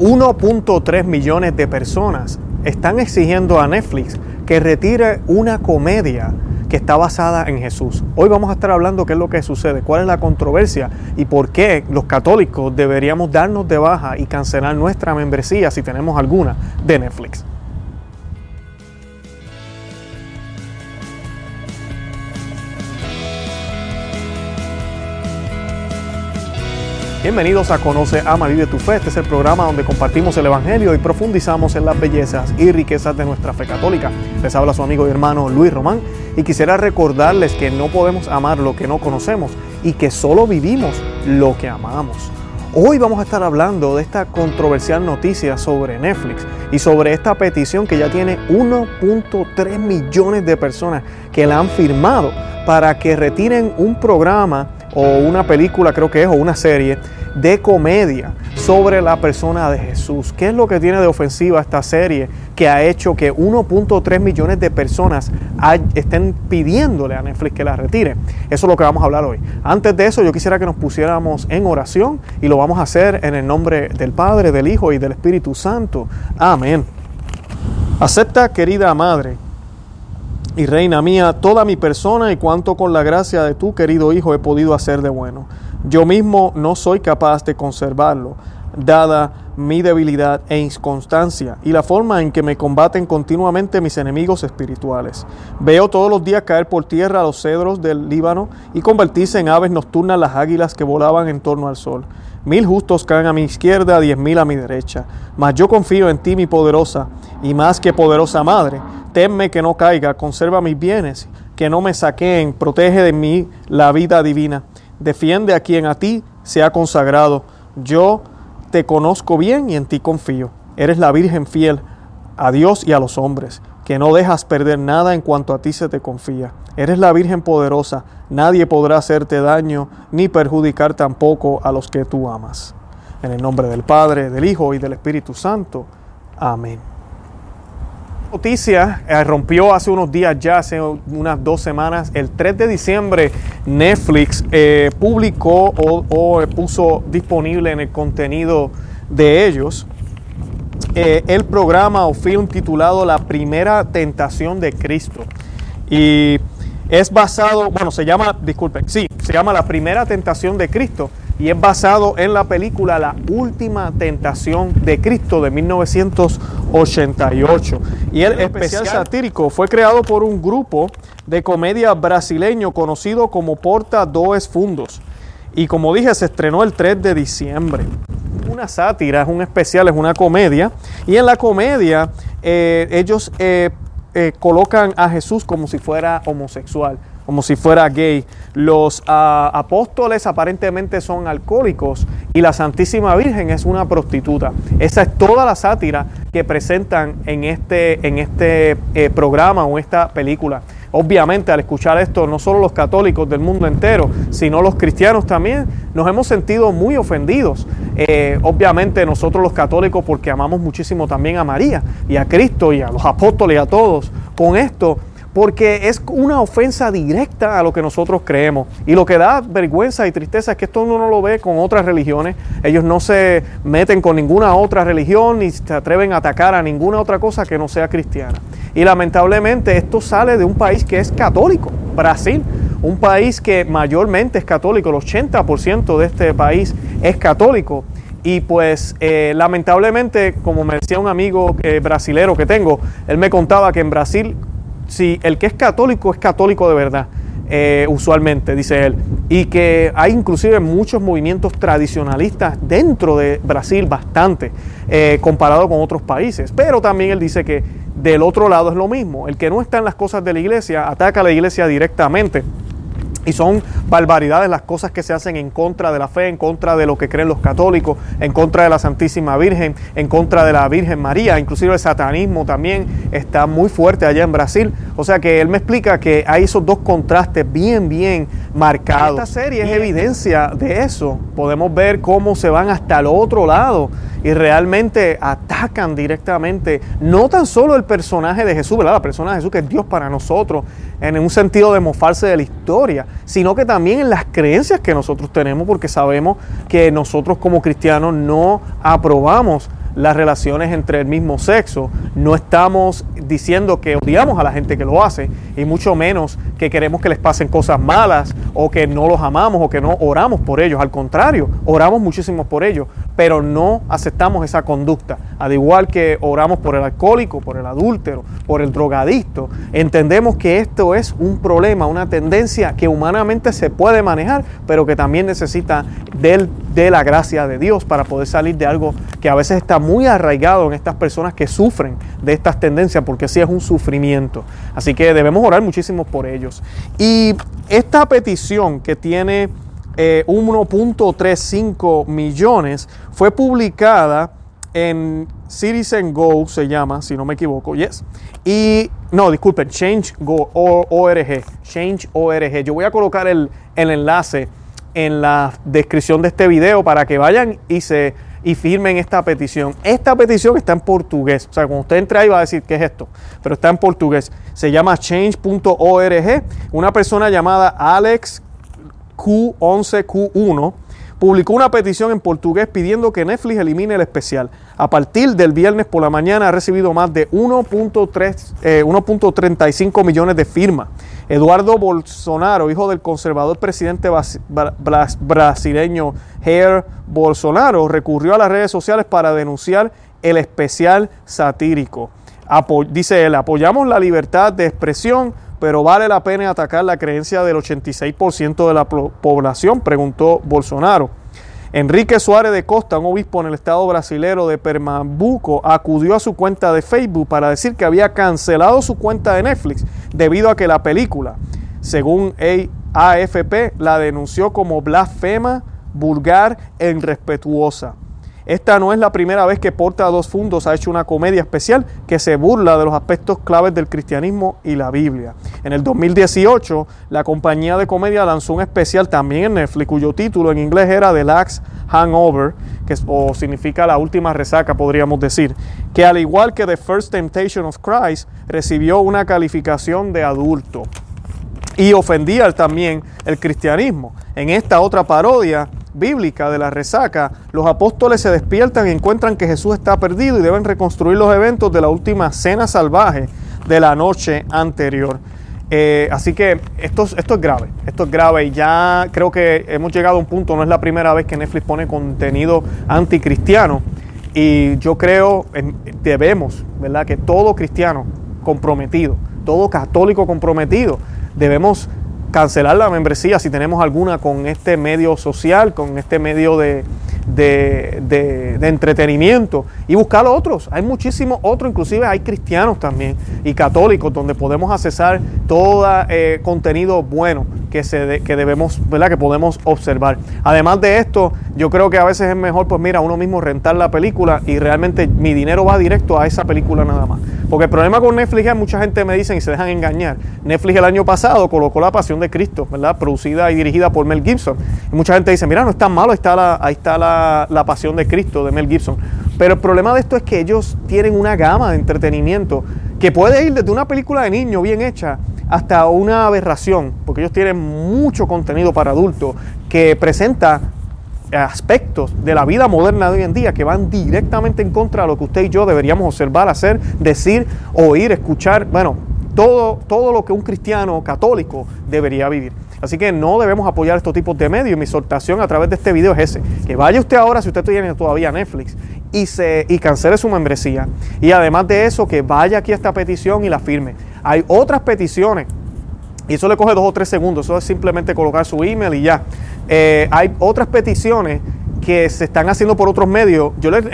1.3 millones de personas están exigiendo a Netflix que retire una comedia que está basada en Jesús. Hoy vamos a estar hablando qué es lo que sucede, cuál es la controversia y por qué los católicos deberíamos darnos de baja y cancelar nuestra membresía si tenemos alguna de Netflix. Bienvenidos a Conoce, Ama, Vive tu Fe. Este es el programa donde compartimos el Evangelio y profundizamos en las bellezas y riquezas de nuestra fe católica. Les habla su amigo y hermano Luis Román y quisiera recordarles que no podemos amar lo que no conocemos y que solo vivimos lo que amamos. Hoy vamos a estar hablando de esta controversial noticia sobre Netflix y sobre esta petición que ya tiene 1.3 millones de personas que la han firmado para que retiren un programa o una película, creo que es, o una serie de comedia sobre la persona de Jesús. ¿Qué es lo que tiene de ofensiva esta serie que ha hecho que 1.3 millones de personas estén pidiéndole a Netflix que la retire? Eso es lo que vamos a hablar hoy. Antes de eso, yo quisiera que nos pusiéramos en oración y lo vamos a hacer en el nombre del Padre, del Hijo y del Espíritu Santo. Amén. Acepta, querida Madre, y Reina mía, toda mi persona y cuanto con la gracia de tu querido Hijo he podido hacer de bueno. Yo mismo no soy capaz de conservarlo, dada mi debilidad e inconstancia y la forma en que me combaten continuamente mis enemigos espirituales. Veo todos los días caer por tierra los cedros del Líbano y convertirse en aves nocturnas las águilas que volaban en torno al sol. Mil justos caen a mi izquierda, diez mil a mi derecha. Mas yo confío en ti, mi poderosa y más que poderosa madre. Temme que no caiga, conserva mis bienes, que no me saqueen, protege de mí la vida divina. Defiende a quien a ti se ha consagrado. Yo te conozco bien y en ti confío. Eres la Virgen fiel a Dios y a los hombres, que no dejas perder nada en cuanto a ti se te confía. Eres la Virgen poderosa, nadie podrá hacerte daño ni perjudicar tampoco a los que tú amas. En el nombre del Padre, del Hijo y del Espíritu Santo. Amén. Noticia eh, rompió hace unos días ya, hace unas dos semanas, el 3 de diciembre Netflix eh, publicó o, puso disponible en el contenido de ellos eh, el programa o film titulado La primera tentación de Cristo. Y es basado, bueno, se llama, disculpen, sí, se llama La primera tentación de Cristo y es basado en la película La última tentación de Cristo de 1988. Y el especial satírico fue creado por un grupo de comedia brasileño conocido como Porta Dois Fundos. Y como dije, se estrenó el 3 de diciembre. Una sátira, es un especial, es una comedia. Y en la comedia eh, ellos eh, eh, colocan a Jesús como si fuera homosexual, como si fuera gay. Los ah, apóstoles aparentemente son alcohólicos y la Santísima Virgen es una prostituta. Esa es toda la sátira que presentan en este, en este eh, programa o esta película. Obviamente al escuchar esto, no solo los católicos del mundo entero, sino los cristianos también, nos hemos sentido muy ofendidos. Eh, obviamente nosotros los católicos, porque amamos muchísimo también a María y a Cristo y a los apóstoles y a todos, con esto porque es una ofensa directa a lo que nosotros creemos. Y lo que da vergüenza y tristeza es que esto uno no lo ve con otras religiones. Ellos no se meten con ninguna otra religión ni se atreven a atacar a ninguna otra cosa que no sea cristiana. Y lamentablemente esto sale de un país que es católico, Brasil, un país que mayormente es católico, el 80% de este país es católico. Y pues eh, lamentablemente, como me decía un amigo eh, brasilero que tengo, él me contaba que en Brasil si el que es católico es católico de verdad, eh, usualmente, dice él, y que hay inclusive muchos movimientos tradicionalistas dentro de Brasil, bastante, eh, comparado con otros países. Pero también él dice que del otro lado es lo mismo, el que no está en las cosas de la iglesia ataca a la iglesia directamente. Y son barbaridades las cosas que se hacen en contra de la fe, en contra de lo que creen los católicos, en contra de la Santísima Virgen, en contra de la Virgen María. Inclusive el satanismo también está muy fuerte allá en Brasil. O sea que él me explica que hay esos dos contrastes bien, bien marcados. Esta serie es evidencia de eso. Podemos ver cómo se van hasta el otro lado y realmente atacan directamente no tan solo el personaje de Jesús, ¿verdad? La persona de Jesús que es Dios para nosotros, en un sentido de mofarse de la historia, sino que también en las creencias que nosotros tenemos, porque sabemos que nosotros como cristianos no aprobamos las relaciones entre el mismo sexo. No estamos diciendo que odiamos a la gente que lo hace y mucho menos que queremos que les pasen cosas malas o que no los amamos o que no oramos por ellos. Al contrario, oramos muchísimo por ellos, pero no aceptamos esa conducta. Al igual que oramos por el alcohólico, por el adúltero, por el drogadicto, entendemos que esto es un problema, una tendencia que humanamente se puede manejar, pero que también necesita del, de la gracia de Dios para poder salir de algo que a veces está muy arraigado en estas personas que sufren de estas tendencias, porque sí es un sufrimiento. Así que debemos orar muchísimo por ellos. Y esta petición que tiene 1.35 eh, millones fue publicada en Citizen Go, se llama, si no me equivoco, yes. Y, no, disculpen, Change Change.org, Change.org. Yo voy a colocar el, el enlace en la descripción de este video para que vayan y se y firmen esta petición. Esta petición está en portugués. O sea, cuando usted entra ahí va a decir qué es esto, pero está en portugués. Se llama change.org. Una persona llamada Alex Q11Q1 publicó una petición en portugués pidiendo que Netflix elimine el especial. A partir del viernes por la mañana ha recibido más de 1.35 eh, millones de firmas. Eduardo Bolsonaro, hijo del conservador presidente brasileño Jair Bolsonaro, recurrió a las redes sociales para denunciar el especial satírico. dice él, apoyamos la libertad de expresión, pero vale la pena atacar la creencia del 86% de la población, preguntó Bolsonaro. Enrique Suárez de Costa, un obispo en el estado brasilero de Pernambuco, acudió a su cuenta de Facebook para decir que había cancelado su cuenta de Netflix debido a que la película, según AFP, la denunció como blasfema, vulgar e irrespetuosa. Esta no es la primera vez que Porta dos Fundos ha hecho una comedia especial que se burla de los aspectos claves del cristianismo y la Biblia. En el 2018, la compañía de comedia lanzó un especial también en Netflix cuyo título en inglés era The Last Hangover, que o significa la última resaca, podríamos decir, que al igual que The First Temptation of Christ, recibió una calificación de adulto y ofendía también el cristianismo. En esta otra parodia, bíblica de la resaca, los apóstoles se despiertan y encuentran que Jesús está perdido y deben reconstruir los eventos de la última cena salvaje de la noche anterior. Eh, así que esto, esto es grave, esto es grave y ya creo que hemos llegado a un punto, no es la primera vez que Netflix pone contenido anticristiano y yo creo, debemos, ¿verdad? Que todo cristiano comprometido, todo católico comprometido, debemos cancelar la membresía si tenemos alguna con este medio social, con este medio de, de, entretenimiento y buscar otros. Hay muchísimos otros, inclusive hay cristianos también y católicos donde podemos accesar todo eh, contenido bueno que, se que debemos, ¿verdad? Que podemos observar. Además de esto, yo creo que a veces es mejor, pues mira, uno mismo rentar la película y realmente mi dinero va directo a esa película nada más. Porque el problema con Netflix es mucha gente me dice y se dejan engañar. Netflix el año pasado colocó La Pasión de Cristo, ¿verdad? Producida y dirigida por Mel Gibson. Y mucha gente dice, mira, no es tan malo, ahí está la, ahí está la, la Pasión de Cristo de Mel Gibson. Pero el problema de esto es que ellos tienen una gama de entretenimiento que puede ir desde una película de niño bien hecha hasta una aberración, porque ellos tienen mucho contenido para adultos que presenta aspectos de la vida moderna de hoy en día que van directamente en contra de lo que usted y yo deberíamos observar, hacer, decir, oír, escuchar, bueno, todo, todo lo que un cristiano católico debería vivir. Así que no debemos apoyar estos tipos de medios. Mi exhortación a través de este video es ese, que vaya usted ahora, si usted tiene todavía Netflix, y, se, y cancele su membresía. Y además de eso, que vaya aquí a esta petición y la firme. Hay otras peticiones, y eso le coge dos o tres segundos, eso es simplemente colocar su email y ya. Eh, hay otras peticiones que se están haciendo por otros medios. Yo les,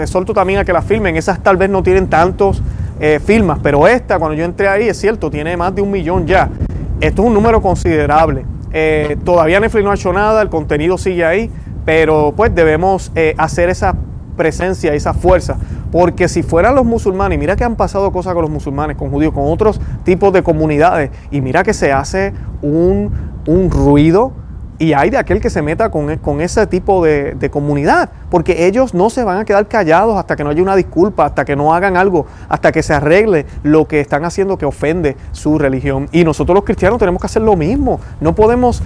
exhorto también a que las firmen, esas tal vez no tienen tantos eh, firmas, pero esta, cuando yo entré ahí, es cierto, tiene más de un millón ya. Esto es un número considerable. Eh, todavía Netflix no ha hecho nada, el contenido sigue ahí, pero pues debemos hacer esa presencia, esa fuerza. Porque si fueran los musulmanes, mira que han pasado cosas con los musulmanes, con judíos, con otros tipos de comunidades, y mira que se hace un, un ruido Y hay de aquel que se meta con, ese tipo de, de, comunidad, porque ellos no se van a quedar callados hasta que no haya una disculpa, hasta que no hagan algo, hasta que se arregle lo que están haciendo que ofende su religión. Y nosotros los cristianos tenemos que hacer lo mismo, no podemos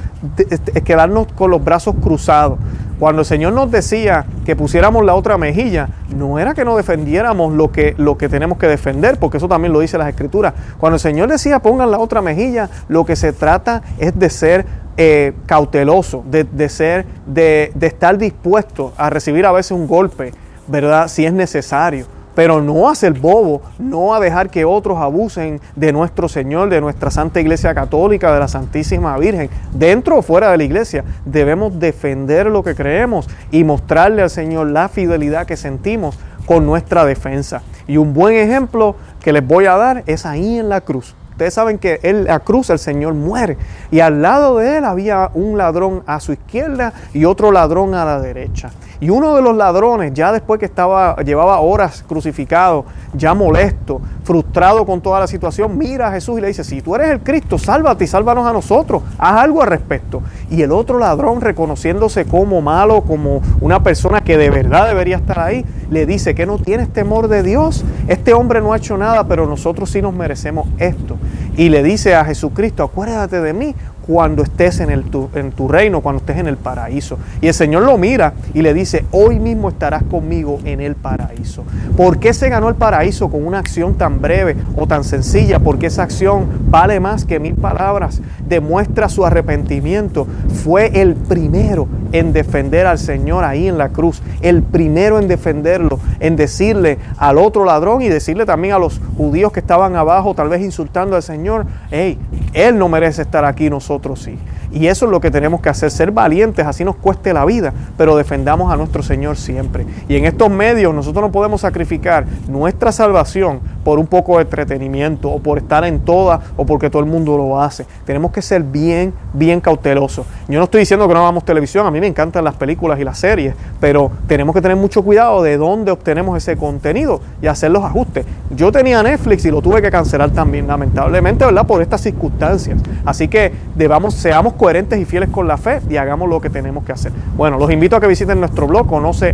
quedarnos con los brazos cruzados. Cuando el Señor nos decía que pusiéramos la otra mejilla, no era que no defendiéramos lo que, lo que tenemos que defender, porque eso también lo dice las Escrituras. Cuando el Señor decía pongan la otra mejilla, lo que se trata es de ser eh, cauteloso, de, ser, de, de estar dispuesto a recibir a veces un golpe, ¿verdad? Si es necesario pero no a ser bobo, no a dejar que otros abusen de nuestro Señor, de nuestra Santa Iglesia Católica, de la Santísima Virgen, dentro o fuera de la iglesia. Debemos defender lo que creemos y mostrarle al Señor la fidelidad que sentimos con nuestra defensa. Y un buen ejemplo que les voy a dar es ahí en la cruz. Ustedes saben que en la cruz el Señor muere y al lado de él había un ladrón a su izquierda y otro ladrón a la derecha. Y uno de los ladrones, ya después que estaba, llevaba horas crucificado, ya molesto, frustrado con toda la situación, mira a Jesús y le dice, si tú eres el Cristo, sálvate y sálvanos a nosotros, haz algo al respecto. Y el otro ladrón, reconociéndose como malo, como una persona que de verdad debería estar ahí, le dice que no tienes temor de Dios. Este hombre no ha hecho nada, pero nosotros sí nos merecemos esto. Y le dice a Jesucristo, acuérdate de mí cuando estés en, el, tu, en tu reino, cuando estés en el paraíso. Y el Señor lo mira y le dice, hoy mismo estarás conmigo en el paraíso. ¿Por qué se ganó el paraíso con una acción tan breve o tan sencilla? Porque esa acción vale más que mil palabras, demuestra su arrepentimiento. Fue el primero en defender al Señor ahí en la cruz, el primero en defenderlo, en decirle al otro ladrón y decirle también a los judíos que estaban abajo, tal vez insultando al Señor, hey, Él no merece estar aquí nosotros sí. Y eso es lo que tenemos que hacer, ser valientes, así nos cueste la vida, pero defendamos a nuestro Señor siempre. Y en estos medios nosotros no podemos sacrificar nuestra salvación por un poco de entretenimiento o por estar en todas o porque todo el mundo lo hace. Tenemos que ser bien, bien cautelosos. Yo no estoy diciendo que no hagamos televisión, a mí me encantan las películas y las series, pero tenemos que tener mucho cuidado de dónde obtenemos ese contenido y hacer los ajustes. Yo tenía Netflix y lo tuve que cancelar también, lamentablemente, ¿verdad? Por estas circunstancias. Así que debamos, seamos coherentes y fieles con la fe y hagamos lo que tenemos que hacer. Bueno, los invito a que visiten nuestro blog, conoce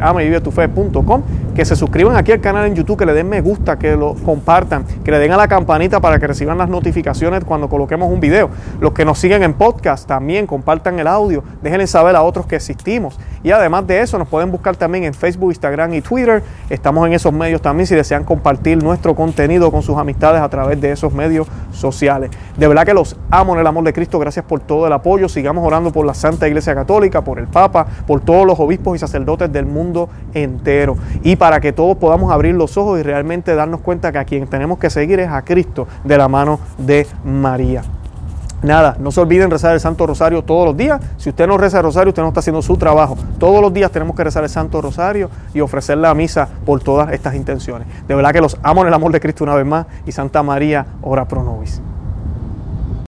que se suscriban aquí al canal en YouTube, que le den me gusta, que lo compartan, que le den a la campanita para que reciban las notificaciones cuando coloquemos un video. Los que nos siguen en podcast también compartan el audio, déjenle saber a otros que existimos. Y además de eso, nos pueden buscar también en Facebook, Instagram y Twitter. Estamos en esos medios también si desean compartir nuestro contenido con sus amistades a través de esos medios sociales. De verdad que los amo en el amor de Cristo. Gracias por todo el Sigamos orando por la Santa Iglesia Católica, por el Papa, por todos los obispos y sacerdotes del mundo entero. Y para que todos podamos abrir los ojos y realmente darnos cuenta que a quien tenemos que seguir es a Cristo de la mano de María. Nada, no se olviden rezar el Santo Rosario todos los días. Si usted no reza el Rosario, usted no está haciendo su trabajo. Todos los días tenemos que rezar el Santo Rosario y ofrecer la misa por todas estas intenciones. De verdad que los amo en el amor de Cristo una vez más y Santa María, ora pro nobis.